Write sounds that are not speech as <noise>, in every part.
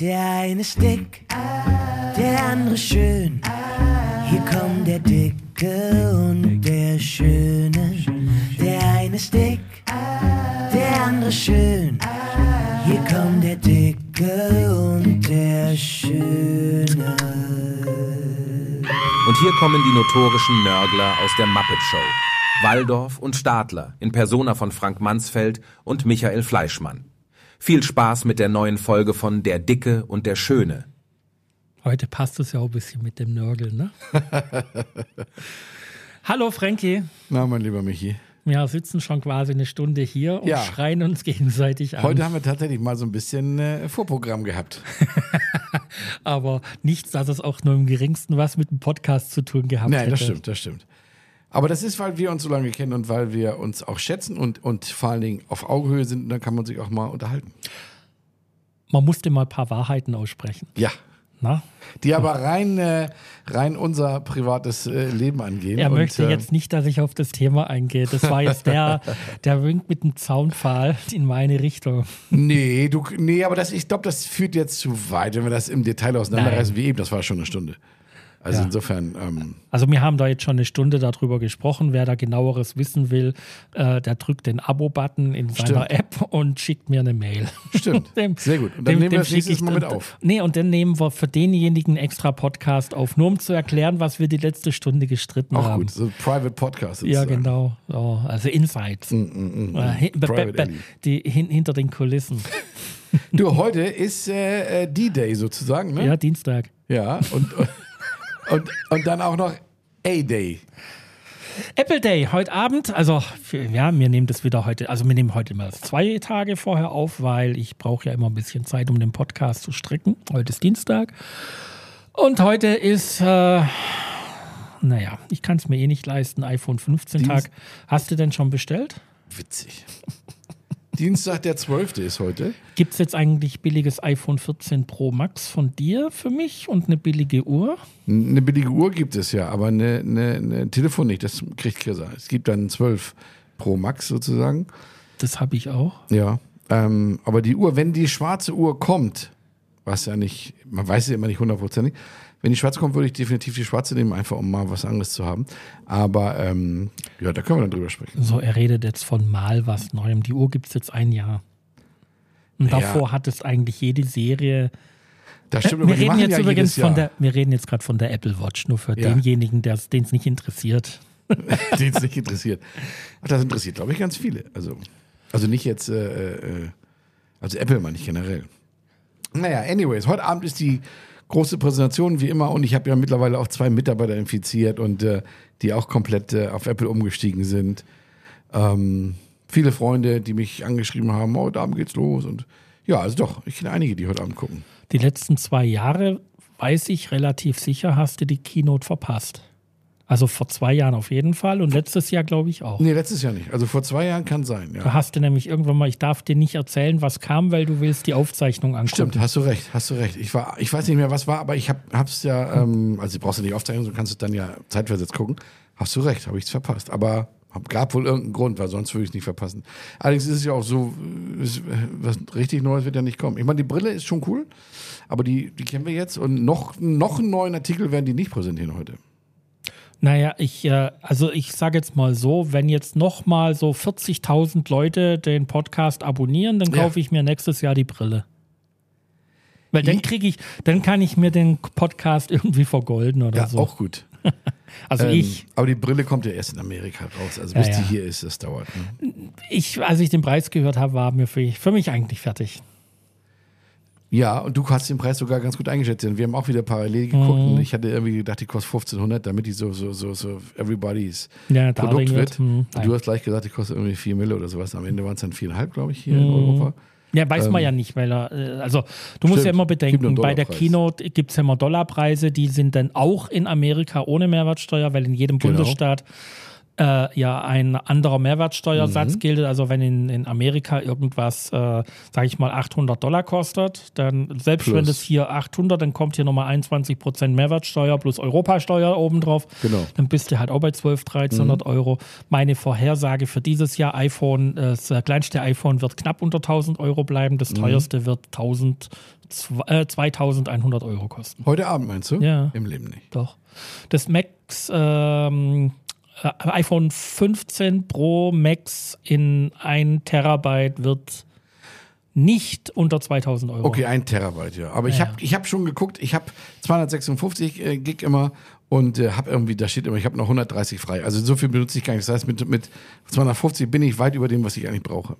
Der eine ist dick, der andere schön. Hier kommt der Dicke und der Schöne. Der eine ist dick, der andere schön. Hier kommt der Dicke und der Schöne. Und hier kommen die notorischen Nörgler aus der Muppet Show. Waldorf und Stadler in Persona von Frank Mansfeld und Michael Fleischmann. Viel Spaß mit der neuen Folge von Der Dicke und der Schöne. Heute passt es ja auch ein bisschen mit dem Nörgeln, ne? <laughs> Hallo Frankie. Na, mein lieber Michi. Wir sitzen schon quasi eine Stunde hier und Ja. schreien uns gegenseitig an. Heute haben wir tatsächlich mal so ein bisschen äh, Vorprogramm gehabt. <laughs> Aber nichts, dass es auch nur im geringsten was mit dem Podcast zu tun gehabt Nein, hätte. das stimmt, das stimmt. Aber das ist, weil wir uns so lange kennen und weil wir uns auch schätzen und, und vor allen Dingen auf Augenhöhe sind. Und dann kann man sich auch mal unterhalten. Man musste mal ein paar Wahrheiten aussprechen. Ja. Na? Die aber rein, äh, rein unser privates äh, Leben angehen. Er und, möchte äh, jetzt nicht, dass ich auf das Thema eingehe. Das war jetzt der, <laughs> der winkt mit dem Zaunpfahl in meine Richtung. Nee, du, nee, aber das, ich glaube, das führt jetzt zu weit, wenn wir das im Detail auseinanderreißen, wie eben. Das war schon eine Stunde. Also Ja. insofern, ähm, Also wir haben da jetzt schon eine Stunde darüber gesprochen. Wer da genaueres wissen will, äh, der drückt den Abo-Button in seiner Stimmt. App und schickt mir eine Mail. Stimmt. <laughs> Sehr gut. Und dann nehmen wir das nächstes Mal mit auf. Nee, und dann nehmen wir für denjenigen extra Podcast auf, nur um zu erklären, was wir die letzte Stunde gestritten auch haben. gut. So Private Podcast. Ja, sozusagen. genau. So, also Insights. Äh, hin, be- Private be- Alley. die, hin, hinter den Kulissen. <laughs> Du, heute ist äh, äh, D-Day sozusagen, ne? Ja, Dienstag. Ja, und, <laughs> und, und dann auch noch A-Day. Apple Day, heute Abend, also ja, wir nehmen das wieder heute, also wir nehmen heute mal zwei Tage vorher auf, weil ich brauche ja immer ein bisschen Zeit, um den Podcast zu stricken. Heute ist Dienstag. Und heute ist, äh, naja, ich kann es mir eh nicht leisten, iPhone 15 Tag. Dienst- Hast du denn schon bestellt? Witzig. Dienstag, der 12. ist heute. Gibt es jetzt eigentlich billiges iPhone 14 Pro Max von dir für mich und eine billige Uhr? Eine billige Uhr gibt es ja, aber eine, eine, eine Telefon nicht. Das kriegt Kirsa. Es gibt dann 12 Pro Max sozusagen. Das habe ich auch. Ja. Ähm, aber die Uhr, wenn die schwarze Uhr kommt, was ja nicht, man weiß es ja immer nicht hundertprozentig, wenn die schwarze kommt, würde ich definitiv die schwarze nehmen, einfach um mal was anderes zu haben. Aber ähm, ja, da können wir dann drüber sprechen. So, er redet jetzt von mal was Neuem. Die Uhr gibt es jetzt ein Jahr. Und Ja. davor hat es eigentlich jede Serie. Das stimmt, wir aber die reden jetzt ja übrigens von der, wir reden jetzt gerade von der Apple Watch, nur für Ja. denjenigen, den es nicht interessiert. <laughs> den es nicht interessiert. Ach, das interessiert, glaube ich, ganz viele. Also, also nicht jetzt, äh, äh, also Apple meine ich generell. Naja, anyways, heute Abend ist die große Präsentation wie immer und ich habe ja mittlerweile auch zwei Mitarbeiter infiziert und äh, die auch komplett äh, auf Apple umgestiegen sind. Ähm, viele Freunde, die mich angeschrieben haben, oh, heute Abend geht's los und ja, also doch, ich kenne einige, die heute Abend gucken. Die letzten zwei Jahre, weiß ich relativ sicher, hast du die Keynote verpasst. Also vor zwei Jahren auf jeden Fall und letztes Jahr glaube ich auch. Nee, letztes Jahr nicht. Also vor zwei Jahren kann sein, ja. Da hast du nämlich irgendwann mal, ich darf dir nicht erzählen, was kam, weil du willst die Aufzeichnung angucken. Stimmt, hast du recht, hast du recht. Ich war, ich weiß nicht mehr, was war, aber ich hab, hab's ja, ähm, also du brauchst ja nicht aufzeichnen, du kannst es dann ja zeitversetzt gucken. Hast du recht, habe ich's verpasst. Aber gab wohl irgendeinen Grund, weil sonst würde ich es nicht verpassen. Allerdings ist es ja auch so, es- was richtig Neues wird ja nicht kommen. Ich meine, die Brille ist schon cool, aber die, die kennen wir jetzt und noch, noch einen neuen Artikel werden die nicht präsentieren heute. Naja, ich, äh, also ich sage jetzt mal so, wenn jetzt noch mal so 40.000 Leute den Podcast abonnieren, dann Ja. kaufe ich mir nächstes Jahr die Brille. Weil dann kriege ich, dann kann ich mir den Podcast irgendwie vergolden oder Ja, so. auch gut. <laughs> also Ähm, ich, Aber die Brille kommt ja erst in Amerika raus. Also bis ja. die hier ist, das dauert. Ne? ich, als ich den Preis gehört habe, war mir für, für mich eigentlich fertig. Ja, und du hast den Preis sogar ganz gut eingeschätzt. denn Wir haben auch wieder parallel geguckt Mhm. und ich hatte irgendwie gedacht, die kostet 1500, damit die so, so, so, so everybody's Ja, Produkt wird. hm, und nein. du hast gleich gesagt, die kostet irgendwie 4 Mille oder sowas. Am Ende waren es dann 4,5, glaube ich, hier in Mhm. Europa. Ja, weiß man ja nicht, weil er, äh, also du musst Stimmt. ja immer bedenken, bei der. Keynote gibt es ja immer Dollarpreise, die sind dann auch in Amerika ohne Mehrwertsteuer, weil in jedem Genau. Bundesstaat äh, ja ein anderer Mehrwertsteuersatz Mhm. gilt. Also wenn in, in Amerika irgendwas, äh, sage ich mal, 800 Dollar kostet, dann selbst Plus. wenn das hier 800, dann kommt hier nochmal 21 Prozent Mehrwertsteuer plus Europasteuer obendrauf. Genau. Mhm. Dann bist du halt auch bei 12, 1300 Euro. Meine Vorhersage für dieses Jahr iPhone, das äh, kleinste iPhone wird knapp unter 1000 Euro bleiben, Mhm. das teuerste wird 1000, zw- äh, 2100 Euro kosten. Heute Abend meinst du? Ja. Im Leben nicht. Doch. Das Max ähm, äh, iPhone 15 Pro Max in 1 Terabyte wird nicht unter 2000 Euro. Okay, ein Terabyte, ja. Aber ich Ja, habe ich hab schon geguckt, ich habe 256 äh, Gig immer und äh, habe irgendwie, da steht immer, ich habe noch 130 frei. Also so viel benutze ich gar nicht. Das heißt, mit, mit 250 bin ich weit über dem, was ich eigentlich brauche.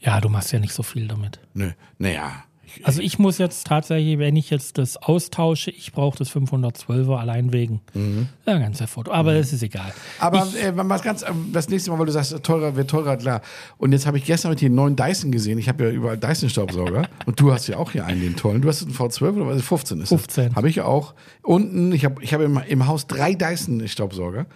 Ja, du machst ja nicht so viel damit. Nö, naja. Also ich muss jetzt tatsächlich, wenn ich jetzt das austausche, ich brauche das 512er allein wegen. Ja, ganz Foto. Aber das ist egal. aber ich, äh, was ganz, äh, das nächste Mal, weil du sagst, äh, teurer wird teurer, klar. Und jetzt habe ich gestern mit den neuen Dyson gesehen. Ich habe ja überall Dyson-Staubsauger. <laughs> und du hast ja auch hier einen, den tollen. Du hast einen V12 oder was? 15 ist 15. Habe ich auch. Unten, ich habe ich hab im, im Haus drei Dyson-Staubsauger.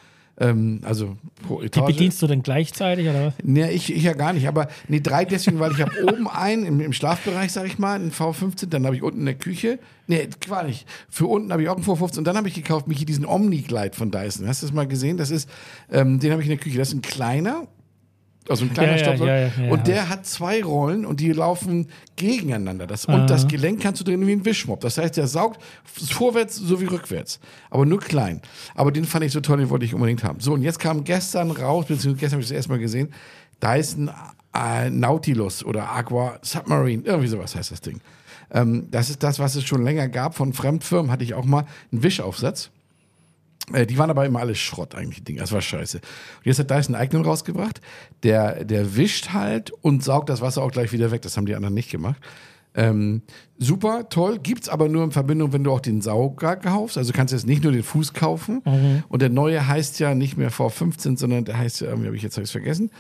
Ähm, also pro die Etage. bedienst du denn gleichzeitig oder was? Nee, ich, ich ja gar nicht, aber nee, drei deswegen, weil ich habe <laughs> oben einen im, im Schlafbereich, sag ich mal, einen V15, dann habe ich unten in der Küche, nee, gar nicht, für unten habe ich auch einen V15 und dann habe ich gekauft, Michi, diesen Omni-Glide von Dyson. Hast du das mal gesehen? Das ist, ähm, den habe ich in der Küche, das ist ein kleiner, also ein kleiner Ja, Staubsauger ja, ja, und der hat zwei Rollen und die laufen gegeneinander. Das, und das Gelenk kannst du drehen wie ein Wischmopp. Das heißt, der saugt vorwärts sowie rückwärts, aber nur klein. Aber den fand ich so toll, den wollte ich unbedingt haben. So, und jetzt kam gestern raus, beziehungsweise gestern habe ich das erstmal gesehen, Dyson äh, Nautilus oder Aqua Submarine, irgendwie sowas heißt das Ding. Ähm, das ist das, was es schon länger gab von Fremdfirmen, hatte ich auch mal einen Wischaufsatz. Äh, Die waren aber immer alles Schrott eigentlich, die Dinge. Das war scheiße. Und jetzt hat Dyson einen eigenen rausgebracht. Der, der wischt halt und saugt das Wasser auch gleich wieder weg. Das haben die anderen nicht gemacht. Ähm, super, toll. Gibt's aber nur in Verbindung, wenn du auch den Sauger kaufst. Also kannst du jetzt nicht nur den Fuß kaufen. Und der neue heißt ja nicht mehr V15, sondern der heißt ja, irgendwie habe ich jetzt hab vergessen.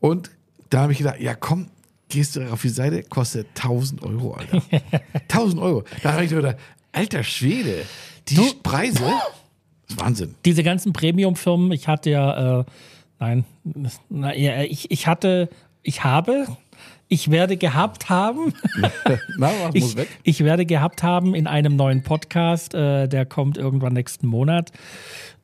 Und da habe ich gedacht, ja komm, gehst du auf die Seite, kostet 1000 Euro, Alter. <laughs> 1000 Euro. Da habe ich mir gedacht, alter Schwede, die Preise, das ist Wahnsinn. diese ganzen Premium-Firmen, ich hatte ja, äh, nein, na, ja, ich, ich hatte, ich habe, ich werde gehabt haben, <laughs> Na, was muss ich, weg? ich werde gehabt haben in einem neuen Podcast, äh, der kommt irgendwann nächsten Monat.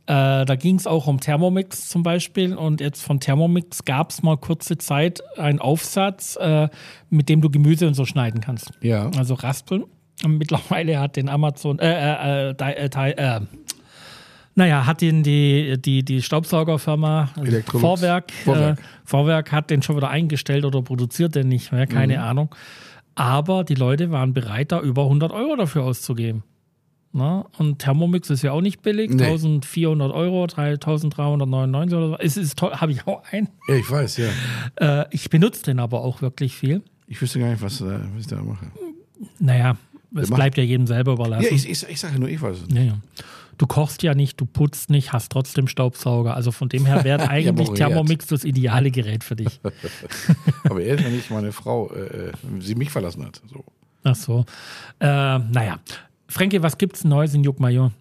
Äh, da ging es auch um Thermomix zum Beispiel und jetzt von Thermomix gab es mal kurze Zeit einen Aufsatz, äh, mit dem du Gemüse und so schneiden kannst. Ja. Also raspeln. Und mittlerweile hat den Amazon, äh, äh, äh, äh, äh, naja, hat den die, die, die Staubsaugerfirma. Vorwerk, Vorwerk. Äh, Vorwerk hat den schon wieder eingestellt oder produziert den nicht mehr, keine Mhm. Ahnung. Aber die Leute waren bereit, da über 100 Euro dafür auszugeben. Na? Und Thermomix ist ja auch nicht billig, Nee. 1400 Euro, 3399 oder so. Es ist toll, habe ich auch einen. Ja, ich weiß, ja. Äh, ich benutze den aber auch wirklich viel. Ich wüsste gar nicht, was, äh, was ich da mache. Naja, es bleibt ja jedem selber überlassen. Ja, ich, ich, ich sage nur, ich weiß es nicht. Ja, ja. Du kochst ja nicht, du putzt nicht, hast trotzdem Staubsauger. Also von dem her <laughs> wäre eigentlich Thermomix das ideale Gerät für dich. <laughs> Aber erst, wenn ich meine Frau, äh, äh, sie mich verlassen hat. So. Ach so. Äh, naja. Frankie, was gibt's Neues in Juckmajor?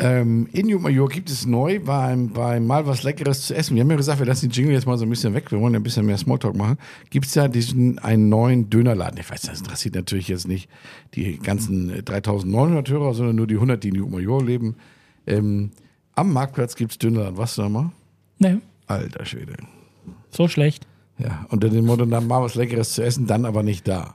Ähm, in Major gibt es neu beim, beim Mal was Leckeres zu essen. Wir haben ja gesagt, wir lassen die Jingle jetzt mal so ein bisschen weg. Wir wollen ja ein bisschen mehr Smalltalk machen. Gibt es ja diesen einen neuen Dönerladen. Ich weiß, das interessiert natürlich jetzt nicht die ganzen äh, 3900 Hörer, sondern nur die 100, die in Major leben. Ähm, am Marktplatz gibt es Dönerladen. Was da mal? Ne, Alter Schwede. so schlecht. Ja, unter dem Motto, dann mal was Leckeres zu essen, dann aber nicht da.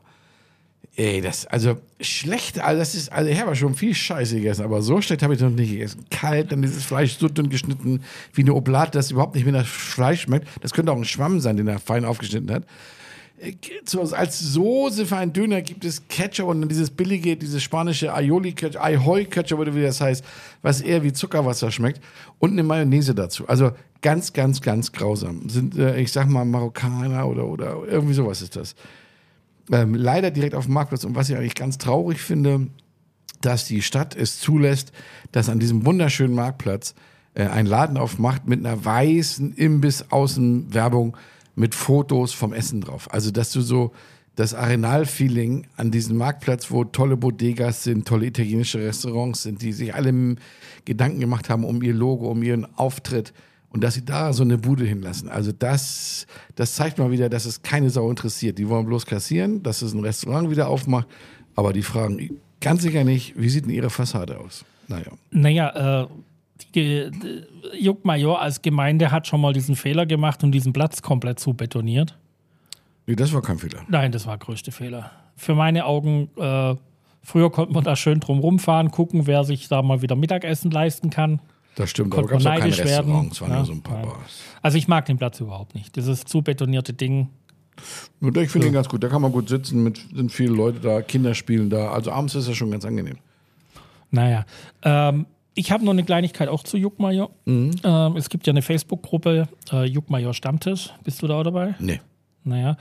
Ey, das, also schlecht, also das ist, also habe ja schon viel Scheiße gegessen, aber so schlecht habe ich noch nicht gegessen. Kalt, dann dieses Fleisch so dünn geschnitten, wie eine Oblate, das überhaupt nicht mehr nach Fleisch schmeckt. Das könnte auch ein Schwamm sein, den er fein aufgeschnitten hat. Äh, als Soße für einen Döner gibt es Ketchup und dann dieses billige, dieses spanische Aioli-Ketchup, Aihoy-Ketchup oder wie das heißt, was eher wie Zuckerwasser schmeckt und eine Mayonnaise dazu. Also ganz, ganz, ganz grausam. Sind, äh, ich sag mal, Marokkaner oder, oder irgendwie sowas ist das. Ähm, leider direkt auf dem Marktplatz und was ich eigentlich ganz traurig finde, dass die Stadt es zulässt, dass an diesem wunderschönen Marktplatz äh, ein Laden aufmacht mit einer weißen Imbiss-Außenwerbung mit Fotos vom Essen drauf. Also, dass du so das Arenal-Feeling an diesem Marktplatz, wo tolle Bodegas sind, tolle italienische Restaurants sind, die sich alle Gedanken gemacht haben um ihr Logo, um ihren Auftritt und dass sie da so eine Bude hinlassen. Also das, das zeigt mal wieder, dass es keine Sau interessiert. Die wollen bloß kassieren, dass es ein Restaurant wieder aufmacht, aber die fragen ganz sicher nicht, wie sieht denn ihre Fassade aus? Naja. Naja, äh, die, die Juckmajor als Gemeinde hat schon mal diesen Fehler gemacht und diesen Platz komplett zu betoniert. Nee, das war kein Fehler. Nein, das war der größte Fehler. Für meine Augen, äh, früher konnte man da schön drum rumfahren, gucken, wer sich da mal wieder Mittagessen leisten kann. Das stimmt, aber gab es auch keine werden. Restaurants, es waren Ja, nur so ein paar nein. Bars. Also ich mag den Platz überhaupt nicht. Dieses zu betonierte Ding. Ich finde ihn ganz gut. Da kann man gut sitzen, mit, sind viele Leute da, Kinder spielen da. Also abends ist das schon ganz angenehm. Naja. Ähm, ich habe noch eine Kleinigkeit auch zu Juckmajor. Mhm. Ähm, es gibt ja eine Facebook-Gruppe, äh, Juckmajor Stammtisch. Bist du da auch dabei? Nee. Naja.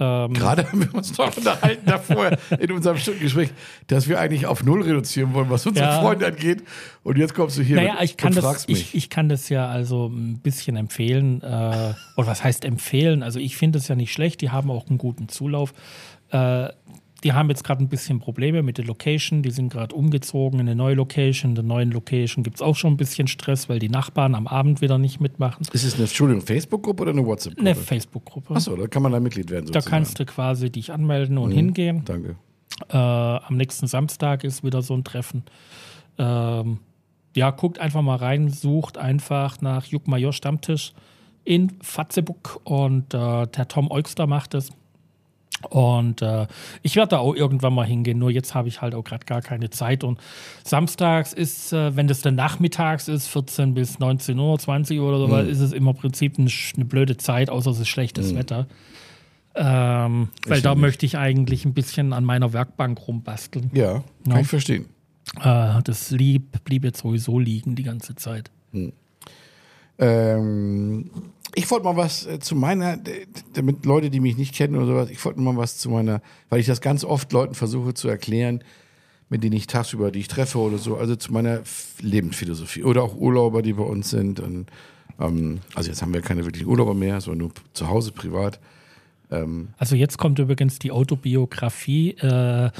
Ähm, Gerade haben wir uns doch unterhalten davor in unserem Stundengespräch, dass wir eigentlich auf Null reduzieren wollen, was unsere Ja. Freunde angeht. Und jetzt kommst du hier Naja, ich kann, und das, fragst ich, mich. ich kann das ja also ein bisschen empfehlen. Äh, oder was heißt empfehlen? Also ich finde es ja nicht schlecht. Die haben auch einen guten Zulauf. Äh, die haben jetzt gerade ein bisschen Probleme mit der Location. Die sind gerade umgezogen in eine neue Location. In der neuen Location gibt es auch schon ein bisschen Stress, weil die Nachbarn am Abend wieder nicht mitmachen. ist es eine, Entschuldigung, Facebook-Gruppe oder eine WhatsApp-Gruppe? Eine Facebook-Gruppe. Achso, da kann man da Mitglied werden. Da sozusagen. kannst du quasi dich anmelden Mhm. und hingehen. Danke. Äh, am nächsten Samstag ist wieder so ein Treffen. Ähm, ja, guckt einfach mal rein, sucht einfach nach Juckmajor Stammtisch in Fatzebuck und äh, der Tom Eugster macht es. Und äh, ich werde da auch irgendwann mal hingehen, nur jetzt habe ich halt auch gerade gar keine Zeit. Und samstags ist, äh, wenn das dann nachmittags ist, 14 bis 19 Uhr, 20 Uhr oder so, ist es immer im Prinzip eine, eine blöde Zeit, außer es ist schlechtes Wetter. Ähm, weil da nicht. möchte ich eigentlich ein bisschen an meiner Werkbank rumbasteln. Ja, kann Ja. ich verstehen. Äh, das lieb, blieb jetzt sowieso liegen die ganze Zeit. Ähm, ich wollte mal was äh, zu meiner, damit Leute, die mich nicht kennen oder sowas, ich wollte mal was zu meiner, weil ich das ganz oft Leuten versuche zu erklären, mit denen ich tagsüber, die ich treffe oder so, also zu meiner Lebensphilosophie oder auch Urlauber, die bei uns sind. Und, ähm, also jetzt haben wir keine wirklichen Urlauber mehr, sondern nur zu Hause privat. Also jetzt kommt übrigens die Autobiografie äh,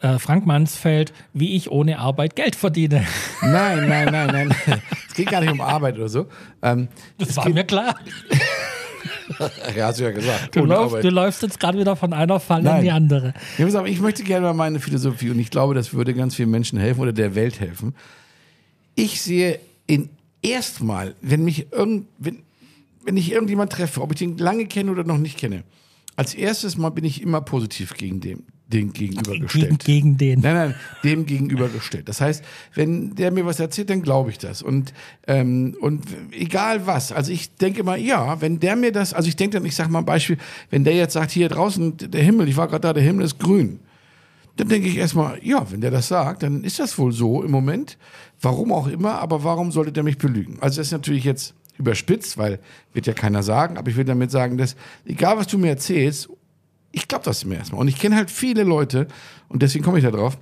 äh, Frank Mansfeld, wie ich ohne Arbeit Geld verdiene. Nein, nein, nein, nein. <laughs> es geht gar nicht um Arbeit oder so. Ähm, Das war mir klar. <laughs> ja, hast du ja gesagt. Du, läufst, du läufst jetzt gerade wieder von einer Falle in Nein. die andere. Ja, pass auf, ich möchte gerne mal meine Philosophie und ich glaube, das würde ganz vielen Menschen helfen oder der Welt helfen. Ich sehe in erstmal, wenn mich irgend, wenn, wenn ich irgendjemand treffe, ob ich den lange kenne oder noch nicht kenne, als erstes Mal bin ich immer positiv gegen den Gegen, gegenübergestellt. gegen den. Nein, nein, dem gegenübergestellt. Das heißt, wenn der mir was erzählt, dann glaube ich das. Und, ähm, und egal was. Also ich denke immer, ja, wenn der mir das, also ich denke dann, ich sage mal ein Beispiel, wenn der jetzt sagt, hier draußen, der Himmel, ich war gerade da, der Himmel ist grün. Dann denke ich erstmal, ja, wenn der das sagt, dann ist das wohl so im Moment. Warum auch immer, aber warum sollte der mich belügen? Also das ist natürlich jetzt überspitzt, weil wird ja keiner sagen, aber ich will damit sagen, dass egal was du mir erzählst, ich glaube das mir erstmal. Und ich kenne halt viele Leute, und deswegen komme ich da drauf,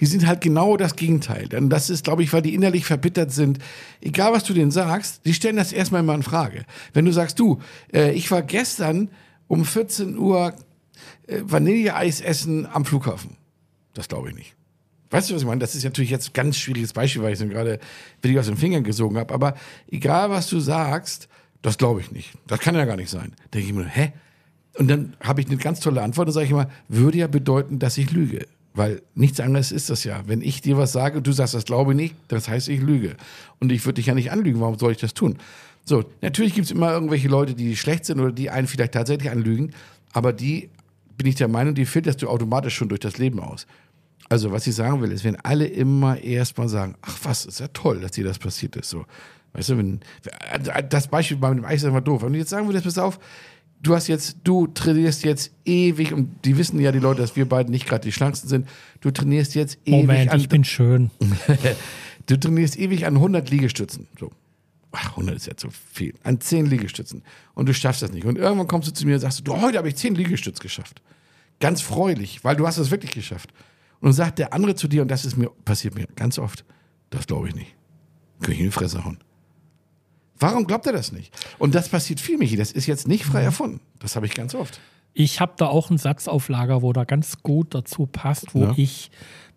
die sind halt genau das Gegenteil. Denn das ist, glaube ich, weil die innerlich verbittert sind. Egal, was du denen sagst, die stellen das erstmal immer in Frage. Wenn du sagst, du, äh, ich war gestern um 14 Uhr äh, Vanilleeis essen am Flughafen. Das glaube ich nicht. Weißt du, was ich meine? Das ist natürlich jetzt ein ganz schwieriges Beispiel, weil ich es gerade wirklich aus den Fingern gesogen habe. Aber egal, was du sagst, das glaube ich nicht. Das kann ja gar nicht sein. Denke ich mir, hä? Und dann habe ich eine ganz tolle Antwort. Dann sage ich immer, würde ja bedeuten, dass ich lüge. Weil nichts anderes ist das ja. Wenn ich dir was sage und du sagst, das glaube ich nicht, das heißt, ich lüge. Und ich würde dich ja nicht anlügen. Warum soll ich das tun? So, natürlich gibt es immer irgendwelche Leute, die schlecht sind oder die einen vielleicht tatsächlich anlügen. Aber die, bin ich der Meinung, die filterst du automatisch schon durch das Leben aus. Also, was ich sagen will, ist, wenn alle immer erstmal sagen, ach was, ist ja toll, dass dir das passiert ist. So. Weißt du, wenn, das Beispiel bei dem Eis ist einfach doof. Wenn du jetzt sagen würdest, pass auf, du hast jetzt, du trainierst jetzt ewig, und die wissen ja die Leute, dass wir beiden nicht gerade die schlanksten sind, du trainierst jetzt ewig Moment, an, ich bin schön. <laughs> du trainierst ewig an 100 Liegestützen. So. Ach, 100 ist jetzt so viel. An 10 Liegestützen. Und du schaffst das nicht. Und irgendwann kommst du zu mir und sagst, du, heute habe ich 10 Liegestütz geschafft. Ganz freudig, weil du hast es wirklich geschafft. Und dann sagt der andere zu dir, und das ist mir, passiert mir ganz oft, das glaube ich nicht. Könnte ich in die Fresse hauen. Warum glaubt er das nicht? Und das passiert viel, Michi. Das ist jetzt nicht frei erfunden. Das habe ich ganz oft. Ich habe da auch einen Satz auf Lager, wo da ganz gut dazu passt, wo Ja. ich,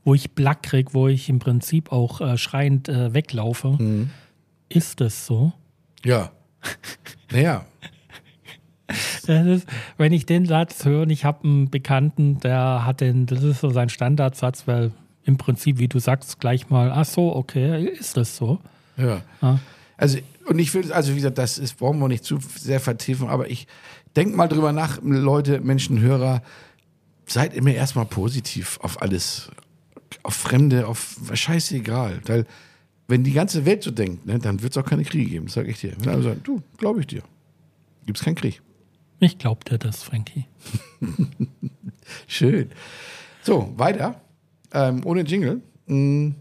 wo ich Black krieg, wo ich im Prinzip auch äh, schreiend äh, weglaufe. Mhm. Ist das so? Ja. <laughs> Naja. Ist, wenn ich den Satz höre und ich habe einen Bekannten, der hat den, das ist so sein Standardsatz, weil im Prinzip, wie du sagst, gleich mal, ach so, okay, ist das so? Ja. Ja. Also, und ich will, also wie gesagt, das ist, brauchen wir nicht zu sehr vertiefen, aber ich denke mal drüber nach, Leute, Menschen, Hörer, seid immer erstmal positiv auf alles, auf Fremde, auf scheißegal. Weil, wenn die ganze Welt so denkt, ne, dann wird es auch keine Kriege geben, sag ich dir. Wenn alle sagen, du, glaube ich dir. Gibt es keinen Krieg. Ich glaub dir das, Frankie. <laughs> Schön. So, weiter. Ähm, ohne Jingle. Mm,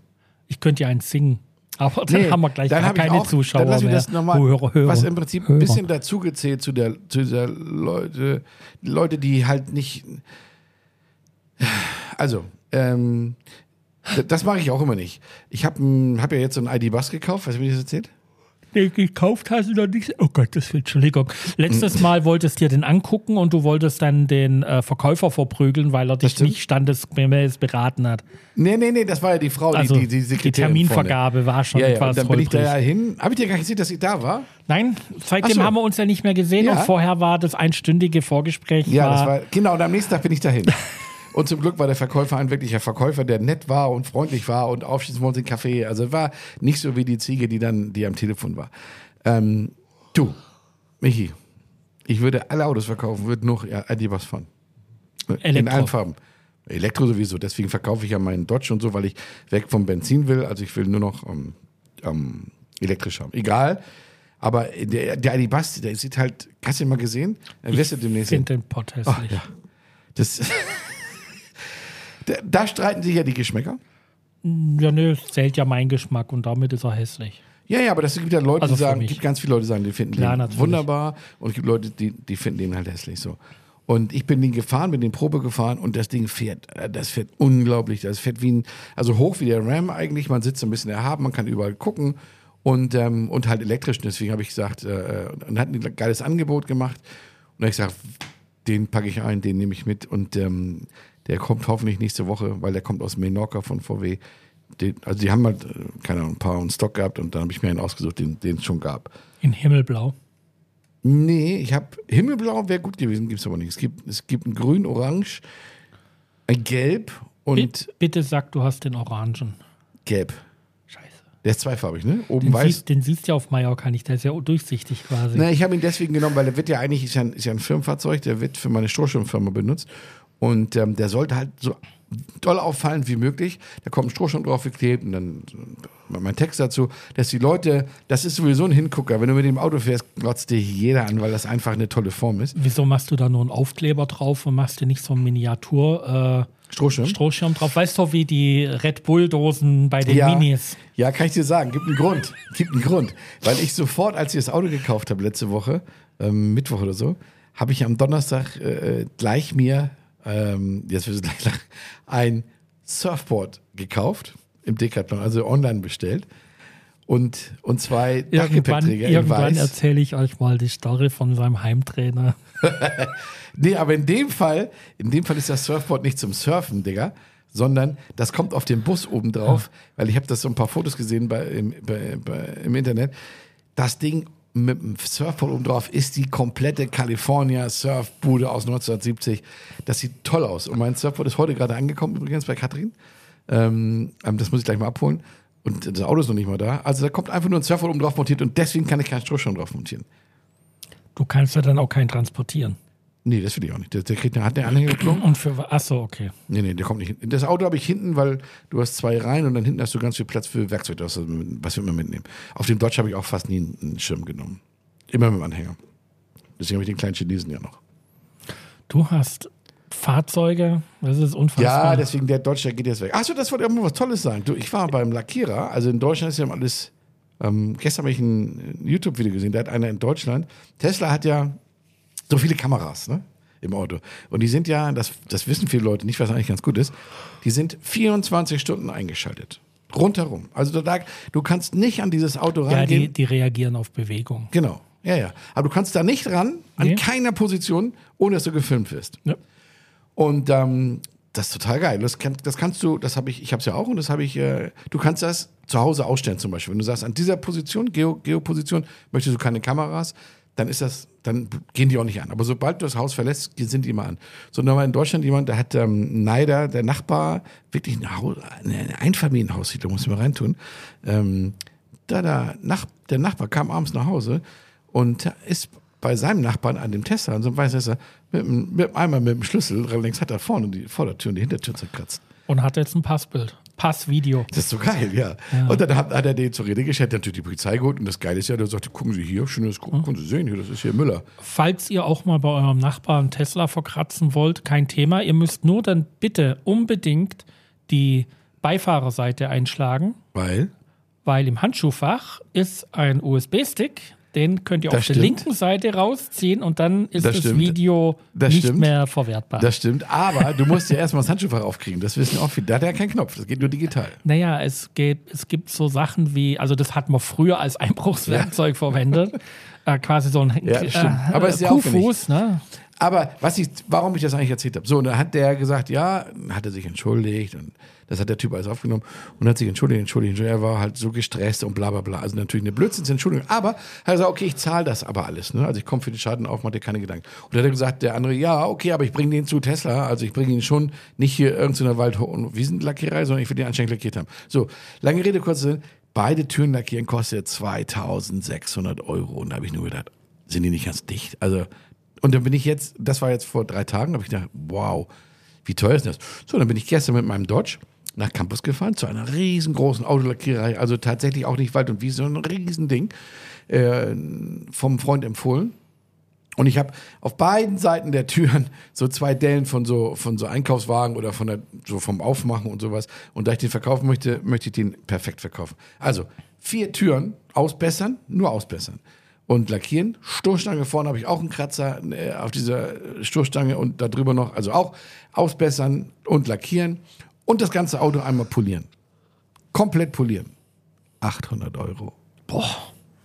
Ich könnte ja eins singen. Aber dann Nee, haben wir gleich dann gar keine auch- Zuschauer dann mehr. das noch mal, Hörer, Hörer, was im Prinzip Hörer. ein bisschen dazu gezählt zu der, zu dieser Leute, Leute, die halt nicht. Also, ähm, das mache ich auch immer nicht. Ich habe hab ja jetzt so einen ID-Bus gekauft, weißt du, wie das erzählt? Gekauft hast du noch nicht. Oh Gott, das will Entschuldigung. Letztes Mal wolltest du dir den angucken und du wolltest dann den äh, Verkäufer verprügeln, weil er dich nicht standesgemäß beraten hat. Nee, nee, nee, das war ja die Frau, Also die, die, die die Terminvergabe war schon vorne. Ja, ja, etwas dann bin ich da holprig. ja hin. Habe ich dir gar nicht gesehen, dass ich da war? Nein, seitdem so. haben wir uns ja nicht mehr gesehen Ja. und vorher war das einstündige Vorgespräch. Ja, war, das war, genau, und am nächsten Tag bin ich dahin. <laughs> Und zum Glück war der Verkäufer ein wirklicher Verkäufer, der nett war und freundlich war und aufschließen wollte den Kaffee. Also war nicht so wie die Ziege, die dann, die am Telefon war. Ähm, du, Michi, ich würde alle Autos verkaufen, würde noch ja, die was. In Elektro. allen Farben. Elektro sowieso, deswegen verkaufe ich ja meinen Dodge und so, weil ich weg vom Benzin will. Also ich will nur noch ähm, ähm, elektrisch haben. Egal. Aber der, der ID-Bus, der sieht halt, hast du ihn mal gesehen? Dann wirst du ich demnächst sehen. finde den Pott hässlich. Ach, ja. Das, <laughs> da, streiten sich ja die Geschmäcker. Ja, nö, es zählt ja mein Geschmack und damit ist er hässlich. Ja, ja, aber das gibt ja Leute, Also die sagen, mich. gibt ganz viele Leute, die sagen, die finden Klar, den natürlich. wunderbar und es gibt Leute, die, die finden den halt hässlich so. Und ich bin den gefahren, bin den Probe gefahren und das Ding fährt, äh, das fährt unglaublich. Das fährt wie ein, also hoch wie der Ram eigentlich. Man sitzt so ein bisschen erhaben, man kann überall gucken und, ähm, und halt elektrisch. Deswegen habe ich gesagt, äh, und hat ein geiles Angebot gemacht. Und dann habe ich gesagt, den packe ich ein, den nehme ich mit und ähm, der kommt hoffentlich nächste Woche, weil der kommt aus Menorca von VW. Den, also die haben halt, äh, keine Ahnung, ein paar in Stock gehabt und dann habe ich mir einen ausgesucht, den es schon gab. In Himmelblau. Nee, ich habe Himmelblau wäre gut gewesen, gibt es aber nicht. Es gibt, es gibt ein Grün, Orange, ein Gelb und Bitte, bitte sag, du hast den Orangen. Gelb. Scheiße. Der ist zweifarbig, ne? Oben Den, weiß. siehst, den siehst du ja auf Mallorca nicht, der ist ja durchsichtig quasi. Na, ich habe ihn deswegen genommen, weil er wird ja eigentlich, ist ja, ein, ist ja ein Firmenfahrzeug, der wird für meine Strohschirmfirma benutzt. Und ähm, der sollte halt so doll auffallen wie möglich. Da kommt ein Strohschirm drauf geklebt und dann äh, mein Text dazu, dass die Leute, das ist sowieso ein Hingucker. Wenn du mit dem Auto fährst, glotzt dir jeder an, weil das einfach eine tolle Form ist. Wieso machst du da nur einen Aufkleber drauf und machst dir nicht so einen Miniatur äh, Strohschirm? Strohschirm drauf? Weißt du, wie die Red Bull-Dosen bei den ja, Minis? Ja, kann ich dir sagen. Gibt einen Grund. Gibt einen Grund. Weil ich sofort, als ich das Auto gekauft habe, letzte Woche, ähm, Mittwoch oder so, habe ich am Donnerstag äh, gleich mir, ähm, jetzt wirst du <laughs> gleich lachen, ein Surfboard gekauft im Decathlon, also online bestellt. Und, und zwei Irgendwann, Dachgepäckträger irgendwann erzähle ich euch mal die Story von seinem Heimtrainer. <laughs> Nee, aber in dem Fall, in dem Fall ist das Surfboard nicht zum Surfen, Digga, sondern das kommt auf den Bus oben drauf, weil ich habe das so ein paar Fotos gesehen bei, im, bei, bei, im Internet. Das Ding mit dem Surfboard oben drauf ist die komplette California Surfbude aus 1970. Das sieht toll aus. Und mein Surfboard ist heute gerade angekommen, übrigens bei Katrin. Ähm, ähm, das muss ich gleich mal abholen. Und das Auto ist noch nicht mal da. Also da kommt einfach nur ein Surfboard oben drauf montiert und deswegen kann ich keinen Strohschirm drauf montieren. Du kannst ja dann auch keinen transportieren. Nee, das will ich auch nicht. Der, der kriegt hat eine Anhängerkupplung. Und für achso, okay. Nee, nee, der kommt nicht hin. Das Auto habe ich hinten, weil du hast zwei Reihen und dann hinten hast du ganz viel Platz für Werkzeug, das, was wir immer mitnehmen. Auf dem Dodge habe ich auch fast nie einen Schirm genommen. Immer mit dem Anhänger. Deswegen habe ich den kleinen Chinesen ja noch. Du hast Fahrzeuge, das ist Ja, unfassbar. deswegen der Dodge, der geht jetzt weg. Achso, das wollte mal was Tolles sagen. Du, ich war beim Lackierer, also in Deutschland ist ja alles. Ähm, gestern habe ich ein YouTube-Video gesehen, da hat einer in Deutschland. Tesla hat ja so viele Kameras, ne? Im Auto. Und die sind ja, das, das wissen viele Leute nicht, was eigentlich ganz gut ist, die sind 24 Stunden eingeschaltet. Rundherum. Also da, du kannst nicht an dieses Auto ja, rangehen. die, die reagieren auf Bewegung. Genau. Ja, ja. Aber du kannst da nicht ran, an Nee. keiner Position, ohne dass du gefilmt wirst. Ja. Und ähm, das ist total geil. Das, kann, das kannst du, das habe ich, ich habe es ja auch und das habe ich, äh, du kannst das zu Hause ausstellen zum Beispiel. Wenn du sagst, an dieser Position, Geo, Geoposition, möchtest du keine Kameras, dann ist das, dann gehen die auch nicht an. Aber sobald du das Haus verlässt, sind die immer an. So, da war in Deutschland jemand, der hat ähm, Neider, der Nachbar, wirklich ein, Haus, ein Einfamilienhaus, da muss ich mal reintun. Ähm, da der, Nach der Nachbar kam abends nach Hause und ist bei seinem Nachbarn an dem Tesla, an so einem weißen Tesla, mit, mit Eimer mit dem Schlüssel, links hat er vorne die Vordertür und die Hintertür zerkratzt. Und hat jetzt ein Passbild. Passvideo. Das ist so geil, ja. Und dann hat, hat er den zur Rede gestellt, natürlich die Polizei geholt und das Geile ist ja, der sagte, gucken Sie hier, schönes, gucken Sie sehen, hier, das ist hier Müller. Falls ihr auch mal bei eurem Nachbarn Tesla verkratzen wollt, kein Thema. Ihr müsst nur dann bitte unbedingt die Beifahrerseite einschlagen, Weil? weil im Handschuhfach ist ein USB-Stick. Den könnt ihr Das auf der stimmt. linken Seite rausziehen und dann ist Das das. Video Das nicht stimmt. mehr verwertbar. Das stimmt, aber du musst ja erstmal das Handschuhfach aufkriegen. Das wissen auch viele. Da hat er keinen Knopf, das geht nur digital. Naja, es, geht, es gibt so Sachen wie, also das hat man früher als Einbruchswerkzeug verwendet. <laughs> Äh, quasi so ein Ja, stimmt. Aber es ist ja Kuhfuß, ne? Aber was ich, warum ich das eigentlich erzählt habe, so, und dann hat der gesagt, ja, hat er sich entschuldigt und das hat der Typ alles aufgenommen und hat sich entschuldigt, entschuldigt, entschuldigt. Er war halt so gestresst und bla bla bla. Also natürlich eine Blödsinnsentschuldigung. Aber er hat gesagt, okay, ich zahle das aber alles. Ne? Also ich komme für den Schaden auf, mach dir keine Gedanken. Und dann hat er gesagt, der andere, ja, okay, aber ich bringe den zu Tesla. Also ich bringe ihn schon nicht hier irgendeiner Wald- und Wiesenlackierei, sondern ich will den anständig lackiert haben. So, lange Rede, kurzer Sinn. Beide Türen lackieren kostet 2600 Euro. Und da habe ich nur gedacht, sind die nicht ganz dicht? Also, und dann bin ich jetzt, das war jetzt vor drei Tagen, habe ich gedacht, wow, wie teuer ist das? So, dann bin ich gestern mit meinem Dodge nach Campus gefahren, zu einer riesengroßen Autolackiererei, also tatsächlich auch nicht Wald und Wiese, sondern ein Riesending, äh, vom Freund empfohlen. Und ich habe auf beiden Seiten der Türen <laughs> so zwei Dellen von so, von so Einkaufswagen oder von der, so vom Aufmachen und sowas. Und da ich den verkaufen möchte, möchte ich den perfekt verkaufen. Also vier Türen ausbessern, nur ausbessern. Und lackieren. Stoßstange vorne habe ich auch einen Kratzer äh, auf dieser Stoßstange und da drüber noch, also auch ausbessern und lackieren. Und das ganze Auto einmal polieren. Komplett polieren. 800 Euro. Boah,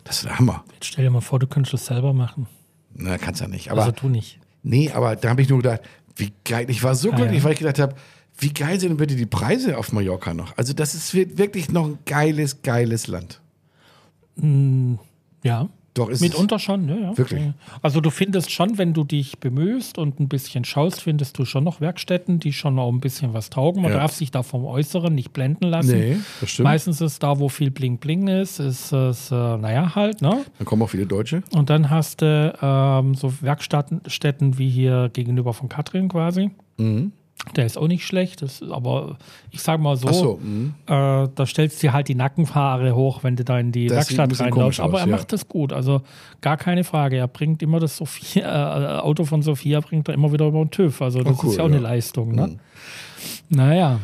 Das ist der Hammer. jetzt stell dir mal vor, du könntest das selber machen. Na, kannst ja nicht. Aber also du nicht. Nee, aber da habe ich nur gedacht, wie geil. Ich war so Ah, glücklich, ja. weil ich gedacht habe, wie geil sind denn bitte die Preise auf Mallorca noch? Also, das ist wird wirklich noch ein geiles, geiles Land. Ja. Doch, ist Mitunter schon, ja, ja. Wirklich? Also du findest schon, wenn du dich bemühst und ein bisschen schaust, findest du schon noch Werkstätten, die schon auch ein bisschen was taugen. Man Ja. darf sich da vom Äußeren nicht blenden lassen. Nee, das stimmt. Meistens ist da, wo viel Bling Bling ist, ist es, äh, naja, halt, ne? Dann kommen auch viele Deutsche. Und dann hast du ähm, so Werkstätten Städten wie hier gegenüber von Katrin quasi. Mhm. Der ist auch nicht schlecht, das aber ich sag mal so, so, mhm. äh, da stellst du dir halt die Nackenhaare hoch, wenn du da in die Das Werkstatt reinläufst. Aber er ja. macht das gut, also gar keine Frage. Er bringt immer das Sophia, äh, Auto von Sophia bringt er immer wieder über den TÜV. Also das Oh, cool, ist ja auch ja. eine Leistung. Ne? Naja,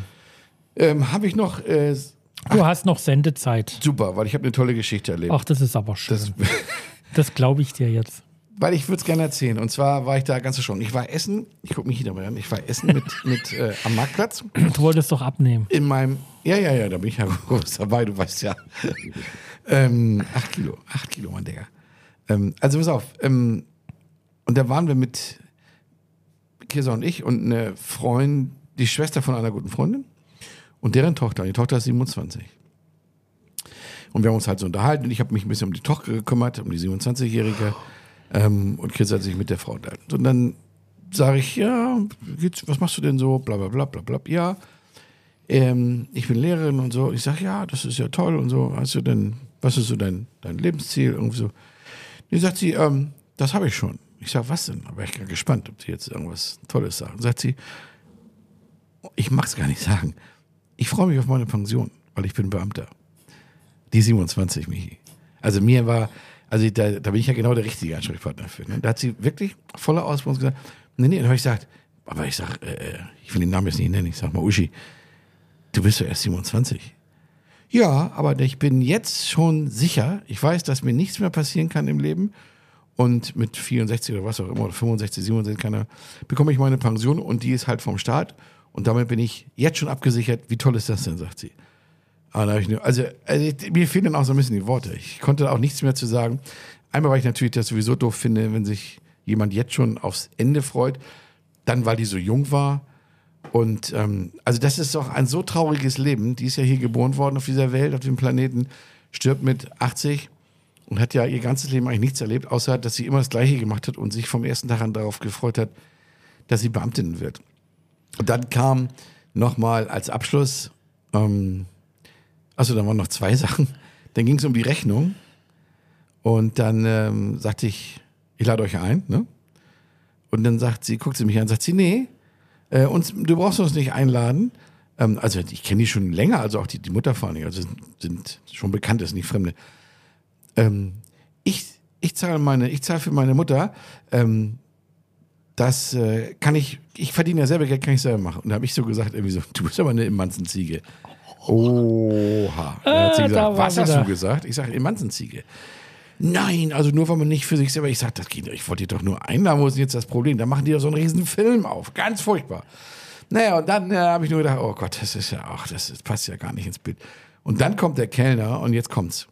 Ähm, habe ich noch, äh, du hast noch Sendezeit. super, weil ich habe eine tolle Geschichte erlebt. Ach, das ist aber schön. Das, Das glaube ich dir jetzt. Weil ich würde es gerne erzählen. Und zwar war ich da ganz schon. Ich war essen, ich gucke mich hier dabei an, ich war essen mit, <laughs> mit äh, am Marktplatz. Du wolltest doch abnehmen. in meinem, ja, ja, ja, da bin ich ja <laughs> groß dabei, du weißt ja. ähm, acht Kilo, acht Kilo, mein Digga. Ähm, also pass auf, ähm, und da waren wir mit Kirsa und ich und eine Freundin, die Schwester von einer guten Freundin und deren Tochter. Die Tochter ist 27. Und wir haben uns halt so unterhalten und ich habe mich ein bisschen um die Tochter gekümmert, um die 27-Jährige. Ähm, und Kirsa hat sich mit der Frau unterhalten. Und dann sage ich, ja, was machst du denn so? Bla bla bla bla bla. Ja, ähm, ich bin Lehrerin und so. Ich sage, ja, das ist ja toll und so. Hast du denn, was ist so dein, dein Lebensziel? Irgendwie so. Die sagt sie, ähm, das habe ich schon. Ich sage, was denn? War ich gerade gespannt, ob sie jetzt irgendwas Tolles sagen. Sagt sie, ich mag's gar nicht sagen. Ich freue mich auf meine Pension, weil ich bin Beamter. Die 27, Michi. Also mir war, also da, da bin ich ja genau der richtige Ansprechpartner für. Ne? Da hat sie wirklich voller Ausbruch gesagt, nee, nee, dann habe ich gesagt, aber ich sag, äh, ich will den Namen jetzt nicht nennen, ich sag mal, Uschi, du bist doch erst 27. Ja, aber ich bin jetzt schon sicher, ich weiß, dass mir nichts mehr passieren kann im Leben und mit 64 oder was auch immer, oder 65, 67, keine, bekomme ich meine Pension und die ist halt vom Staat und damit bin ich jetzt schon abgesichert. Wie toll ist das denn, sagt sie. Aber da hab ich nur, also, also ich, mir fehlen dann auch so ein bisschen die Worte. Ich konnte auch nichts mehr zu sagen. Einmal, weil ich natürlich das sowieso doof finde, wenn sich jemand jetzt schon aufs Ende freut. Dann, weil die so jung war. Und ähm, also das ist doch ein so trauriges Leben. Die ist ja hier geboren worden auf dieser Welt, auf dem Planeten, stirbt mit 80 und hat ja ihr ganzes Leben eigentlich nichts erlebt, außer dass sie immer das Gleiche gemacht hat und sich vom ersten Tag an darauf gefreut hat, dass sie Beamtin wird. Und dann kam nochmal als Abschluss, ähm, also da waren noch zwei <laughs> Sachen. Dann ging es um die Rechnung und dann ähm, sagte ich, ich lade euch ein, ne? Und dann sagt sie, guckt sie mich an, sagt sie, nee, äh, uns, du brauchst uns nicht einladen. Ähm, also ich kenne die schon länger, also auch die, die Mutter vor Dingen, also sind, sind schon bekannt, ist nicht Fremde. Ähm, ich, ich zahle meine, ich zahle für meine Mutter, ähm, das äh, kann ich, ich verdiene ja selber Geld, kann ich selber machen. Und da habe ich so gesagt, irgendwie so, <laughs> du bist aber eine Immanzenziege. Oha. Dann hat sie Ah, da gesagt, war was hast du gesagt? Ich sage, Immanzenziege. Nein, also nur weil man nicht für sich selber, ich sage, das geht, nicht. ich wollte doch nur einladen, wo ist jetzt das Problem? Da machen die doch so einen riesen Film auf. Ganz furchtbar. Naja, und dann äh, habe ich nur gedacht, oh Gott, das ist ja, ach, das, das passt ja gar nicht ins Bild. Und dann kommt der Kellner und jetzt kommt's.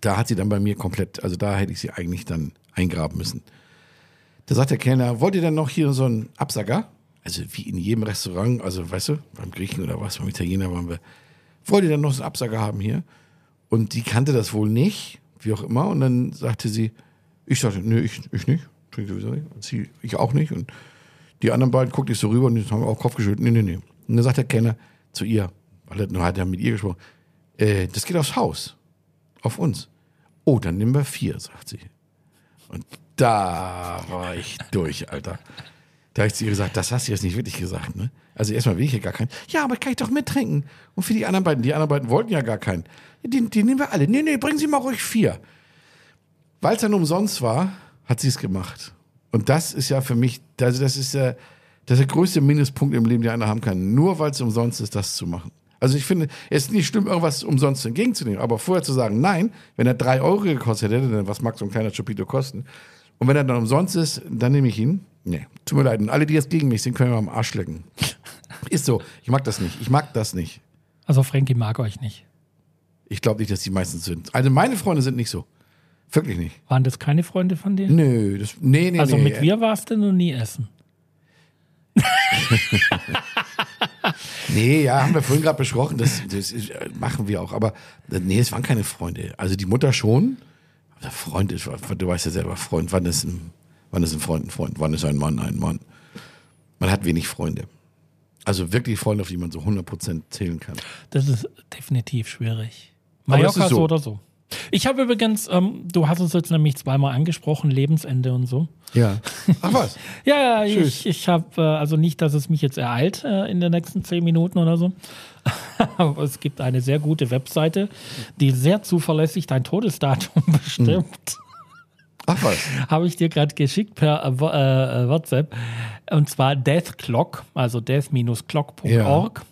Da hat sie dann bei mir komplett, also da hätte ich sie eigentlich dann eingraben müssen. Da sagt der Kellner, wollt ihr denn noch hier so einen Absager? Also wie in jedem Restaurant, also weißt du, beim Griechen oder was, beim Italiener waren wir. Wollt ihr denn noch einen Absager haben hier? Und die kannte das wohl nicht, wie auch immer. Und dann sagte sie, ich sagte, nö, ich, ich nicht, trinke sowieso nicht. Und sie, ich auch nicht. Und die anderen beiden guckten ich so rüber und haben auch Kopf geschüttelt. Nee, nee, nee. Und dann sagt der Kellner zu ihr, weil er hat er mit ihr gesprochen, äh, das geht aufs Haus. Auf uns. Oh, dann nehmen wir vier, sagt sie. Und da war ich durch, Alter. Da habe ich zu ihr gesagt, das hast du jetzt nicht wirklich gesagt, ne? Also erstmal will ich ja gar keinen. Ja, aber kann ich doch mittrinken. Und für die anderen beiden, die anderen beiden wollten ja gar keinen. Die, die nehmen wir alle. Nee, nee, bringen Sie mal ruhig vier. Weil es dann umsonst war, hat sie es gemacht. Und das ist ja für mich, also das ist ja das ist der größte Minuspunkt im Leben, den einer haben kann. Nur weil es umsonst ist, das zu machen. Also ich finde, es ist nicht schlimm, irgendwas umsonst entgegenzunehmen, aber vorher zu sagen, nein, wenn er drei Euro gekostet hätte, dann was mag so ein kleiner Chopito kosten? Und wenn er dann umsonst ist, dann nehme ich ihn. Nee, tut mir leid. Und alle, die jetzt gegen mich sind, können wir am Arsch lecken. <laughs> Ist so. Ich mag das nicht. Ich mag das nicht. Also Frankie mag euch nicht. Ich glaube nicht, dass die meisten sind. Also meine Freunde sind nicht so. Wirklich nicht. Waren das keine Freunde von dir? Nö, das, nee, nee, also nee. mit mir warst du noch nie essen. <laughs> Nee, ja, haben wir vorhin gerade besprochen. Das, das ist, äh, machen wir auch. Aber äh, nee, es waren keine Freunde. Also die Mutter schon. Freund ist, du weißt ja selber, Freund, wann ist ein, wann ist ein Freund ein Freund? Wann ist ein Mann ein Mann? Man hat wenig Freunde. Also wirklich Freunde, auf die man so 100% zählen kann. Das ist definitiv schwierig. Mallorca so. so oder so. Ich habe übrigens, ähm, du hast uns jetzt nämlich zweimal angesprochen, Lebensende und so. Ja. <laughs> Ach was? Ja, ja, Tschüss. ich, ich habe, äh, also nicht, dass es mich jetzt ereilt äh, in den nächsten zehn Minuten oder so. <laughs> Es gibt eine sehr gute Webseite, die sehr zuverlässig dein Todesdatum <laughs> bestimmt. Ach was? Habe ich dir gerade geschickt per äh, äh, äh, WhatsApp. Und zwar Death Clock, also death-clock.org.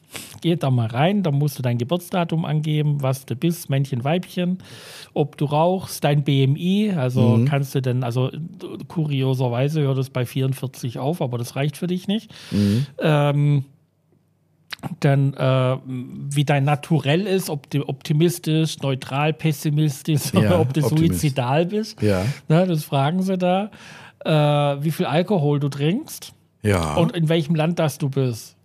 Geh da mal rein, da musst du dein Geburtsdatum angeben, was du bist, Männchen, Weibchen, ob du rauchst, dein BMI, also kannst du denn, also kurioserweise hört es bei 44 auf, aber das reicht für dich nicht. Ähm, dann, äh, wie dein Naturell ist, ob du optimistisch, neutral, pessimistisch Ja, <laughs> oder ob du Optimist. suizidal bist. Ja. Ne, das fragen sie da. Äh, wie viel Alkohol du trinkst Ja. und in welchem Land das du bist.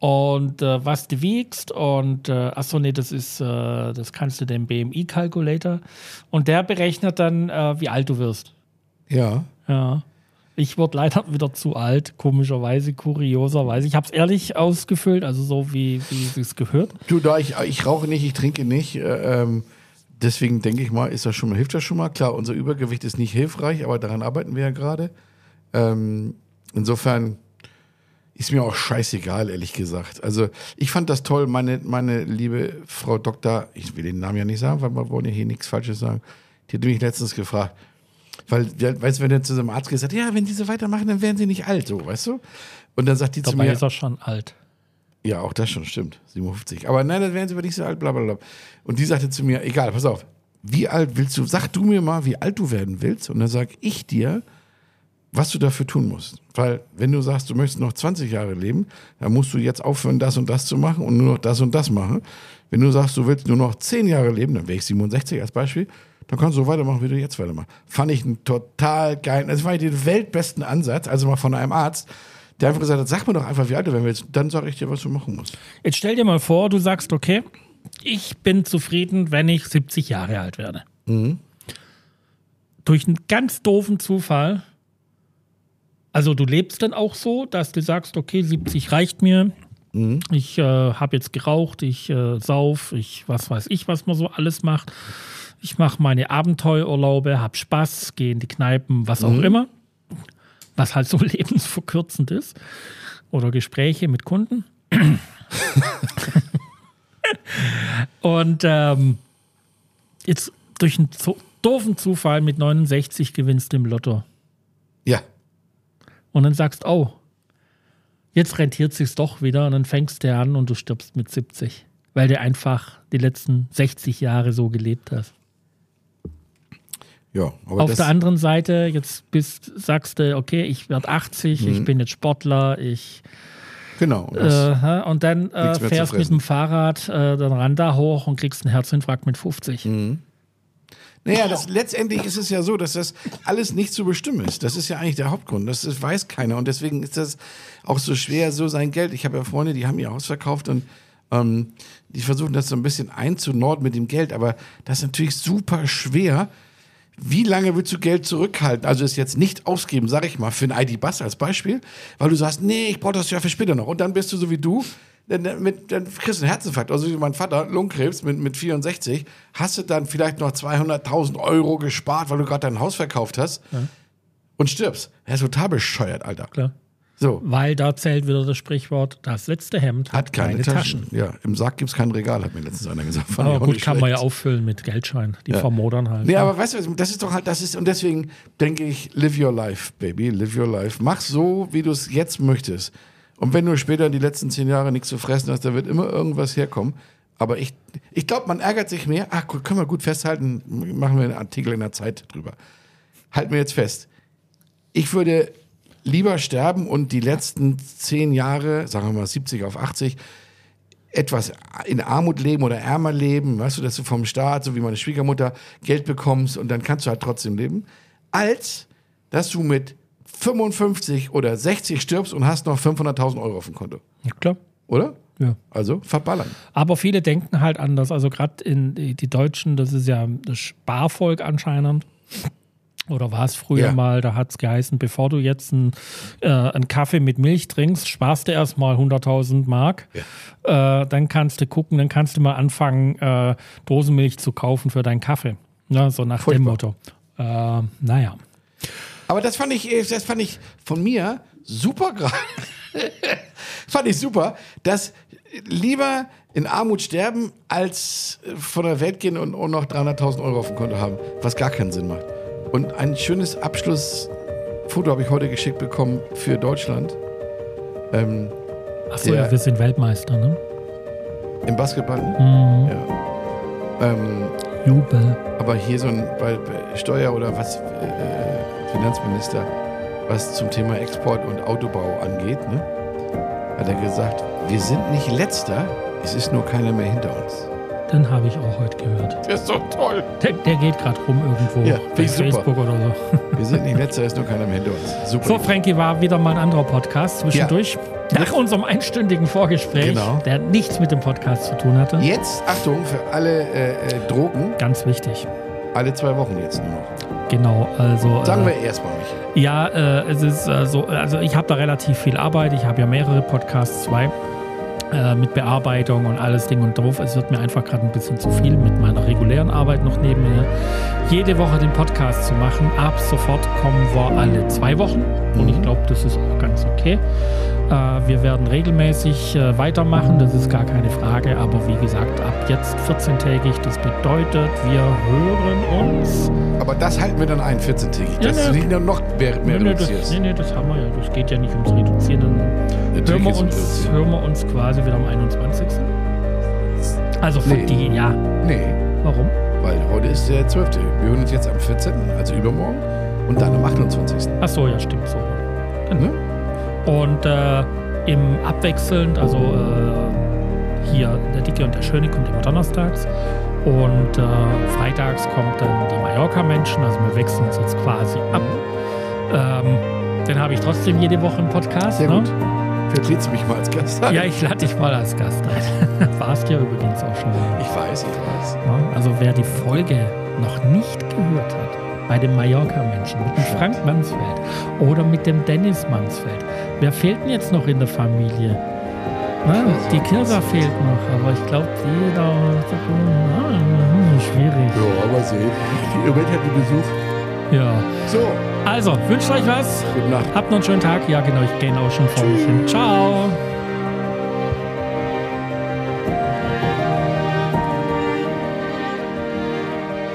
Und äh, was du wiegst und äh, achso, nee, das ist, äh, das kannst du dem BMI-Calculator. Und der berechnet dann, äh, wie alt du wirst. ja. Ja. Ich wurde leider wieder zu alt, komischerweise, kurioserweise. Ich habe es ehrlich ausgefüllt, also so wie, wie es gehört. Du, da ich, ich rauche nicht, ich trinke nicht, äh, ähm, deswegen denke ich mal, ist das schon mal, hilft das schon mal. Klar, unser Übergewicht ist nicht hilfreich, aber daran arbeiten wir ja gerade. Ähm, insofern ist mir auch scheißegal, ehrlich gesagt. Also ich fand das toll, meine, meine liebe Frau Doktor, ich will den Namen ja nicht sagen, weil wir wollen ja hier nichts Falsches sagen, die hat mich letztens gefragt, weil, weißt du, wenn er zu seinem Arzt gesagt hat, ja, wenn die so weitermachen, dann werden sie nicht alt, so, weißt du? Und dann sagt die zu Dabei mir, ist er schon alt. ja, auch das schon stimmt. 57. Aber nein, dann wären sie aber nicht so alt, bla bla bla. Und die sagte zu mir, egal, pass auf, wie alt willst du, sag du mir mal, wie alt du werden willst. Und dann sag ich dir, was du dafür tun musst. Weil, wenn du sagst, du möchtest noch 20 Jahre leben, dann musst du jetzt aufhören, das und das zu machen und nur noch das und das machen. Wenn du sagst, du willst nur noch zehn Jahre leben, dann wäre ich 67 als Beispiel, dann kannst du so weitermachen, wie du jetzt weitermachst. Fand ich einen total geilen, das war den weltbesten Ansatz, also mal von einem Arzt, der einfach gesagt hat, sag mir doch einfach, wie alt du werden willst, dann sage ich dir, was du machen musst. Jetzt stell dir mal vor, du sagst, okay, ich bin zufrieden, wenn ich 70 Jahre alt werde. Durch einen ganz doofen Zufall. Also du lebst dann auch so, dass du sagst, okay, 70 reicht mir. Ich äh, habe jetzt geraucht, ich äh, sauf, ich was weiß ich, was man so alles macht. Ich mache meine Abenteuerurlaube, hab Spaß, gehe in die Kneipen, was auch immer. Was halt so <laughs> lebensverkürzend ist. Oder Gespräche mit Kunden. <laughs> Und ähm, jetzt durch einen zo- doofen Zufall mit 69 gewinnst du im Lotto. Ja, Und dann sagst, oh, jetzt rentiert sich's doch wieder und dann fängst du an und du stirbst mit 70. Weil du einfach die letzten 60 Jahre so gelebt hast. Ja. Auf der anderen Seite, jetzt bist, sagst du, okay, ich werde 80, Mhm. ich bin jetzt Sportler, ich genau. Äh, und dann äh, fährst mit dem Fahrrad äh, dann Randa hoch und kriegst einen Herzinfarkt mit 50. Mhm. Naja, das, letztendlich ist es ja so, dass das alles nicht zu bestimmen ist. Das ist ja eigentlich der Hauptgrund. Das, das weiß keiner. Und deswegen ist das auch so schwer, so sein Geld. Ich habe ja Freunde, die haben ihr Haus verkauft und ähm, die versuchen das so ein bisschen einzunorden mit dem Geld. Aber das ist natürlich super schwer. Wie lange willst du Geld zurückhalten? Also es jetzt nicht ausgeben, sag ich mal, für ein ID-Bus als Beispiel, weil du sagst, nee, ich brauche das ja für später noch. Und dann bist du so wie du, dann, mit, dann kriegst du einen Herzinfarkt. Also wie mein Vater, Lungenkrebs mit, mit 64, hast du dann vielleicht noch 200.000 Euro gespart, weil du gerade dein Haus verkauft hast und stirbst. Er ist total bescheuert, Alter. Klar. So, Weil da zählt wieder das Sprichwort, das letzte Hemd hat keine, Taschen. Ja, im Sarg gibt's kein Regal, hat mir letztens einer gesagt. Fand Aber gut, kann man ja schlecht. auffüllen mit Geldschein. Die vermodern halt. Nee, aber weißt du, das ist doch halt, das ist, und deswegen denke ich, live your life, baby, live your life. Mach so, wie du es jetzt möchtest. Und wenn du später die letzten zehn Jahre nichts zu fressen hast, da wird immer irgendwas herkommen. Aber ich, ich glaube, man ärgert sich mehr. Ach, gut, können wir gut festhalten, machen wir einen Artikel in der Zeit drüber. Halten wir jetzt fest. Ich würde lieber sterben und die letzten zehn Jahre, sagen wir mal 70 auf 80, etwas in Armut leben oder ärmer leben, weißt du, dass du vom Staat, so wie meine Schwiegermutter, Geld bekommst und dann kannst du halt trotzdem leben, als dass du mit 55 oder 60 stirbst und hast noch 500.000 Euro auf dem Konto. Ja, klar. Oder? Ja. Also verballern. Aber viele denken halt anders. Also gerade in die, die Deutschen, das ist ja das Sparvolk anscheinend. Oder war es früher Ja. mal, da hat es geheißen, bevor du jetzt einen, äh, einen Kaffee mit Milch trinkst, sparst du erstmal 100.000 Mark. Äh, dann kannst du gucken, dann kannst du mal anfangen, äh, Dosenmilch zu kaufen für deinen Kaffee. Ja, so nach dem Furchtbar. Motto. Äh, naja. Aber das fand ich, äh, das fand ich von mir super gerade. <laughs> fand ich super, dass lieber in Armut sterben, als äh, von der Welt gehen und, und noch 300.000 Euro auf dem Konto haben, was gar keinen Sinn macht. Und ein schönes Abschlussfoto habe ich heute geschickt bekommen für Deutschland ähm, Achso, ja, wir sind Weltmeister, ne? im Basketball. Mhm. Ja. Ähm, Jubel. aber hier so ein bei, bei Steuer- oder was, äh, Finanzminister, was zum Thema Export und Autobau angeht, ne, hat er gesagt, wir sind nicht letzter, es ist nur keiner mehr hinter uns. Den habe ich auch heute gehört. Das ist so toll. Der, der geht gerade rum irgendwo Ja, bei. Facebook oder so. <laughs> Wir sind nicht letzter, ist nur keiner mehr hinter uns. Super. So, Frankie, war wieder mal ein anderer Podcast zwischendurch. Nach unserem einstündigen Vorgespräch, Genau. der nichts mit dem Podcast zu tun hatte. Jetzt, Achtung, für alle äh, äh, Drogen, Ganz wichtig. alle zwei Wochen jetzt nur noch. Genau, also. Sagen äh, wir erstmal nicht. Ja, äh, es ist äh, so, also ich habe da relativ viel Arbeit. Ich habe ja mehrere Podcasts, zwei äh, mit Bearbeitung und alles Ding und drauf. Es wird mir einfach gerade ein bisschen zu viel mit meiner regulären Arbeit noch nebenher. Jede Woche den Podcast zu machen. Ab sofort kommen wir alle zwei Wochen und ich glaube, das ist auch ganz okay. Äh, wir werden regelmäßig äh, weitermachen, das ist gar keine Frage. Aber wie gesagt, ab jetzt 14-tägig. Das bedeutet, wir hören uns Aber das halten wir dann ein, 14-tägig. Ja, Dass ja. du nicht noch mehr, mehr Nee, das, reduzierst. nee, nee, das haben wir ja. Das geht ja nicht ums Reduzieren. Natürlich hören wir, uns, hören wir uns quasi wieder am 21. Also für Nee. die, ja. Nee, Warum? weil heute ist der 12. Wir hören uns jetzt am 14., also übermorgen, und dann am 28. Ach so, ja, stimmt so. Ne? Und äh, im abwechselnd, also äh, hier der Dicke und der Schöne kommt immer donnerstags. Und äh, freitags kommt dann die Mallorca-Menschen, also wir wechseln uns jetzt quasi ab. Ähm, den habe ich trotzdem jede Woche im Podcast. Sehr ne? gut. Vielleicht lädst du mich mal als Gast ein. Ja, ich lade dich mal als Gast ein. <laughs> Warst ja übrigens auch schon mal. Ich weiß, ich weiß. Also wer die Folge noch nicht gehört hat, bei den Mallorca-Menschen mit dem Frank Mansfeld oder mit dem Dennis Mansfeld, wer fehlt denn jetzt noch in der Familie? Na, die Kirsa fehlt noch, aber ich glaube, die da ah, schwierig. Ja, aber sehen. Im Moment hat die Besuch. Ja. So, Also, wünscht euch was. gute Nacht. Habt noch einen schönen Tag. Ja, genau, ich gehe auch schon vor mich hin. Ciao.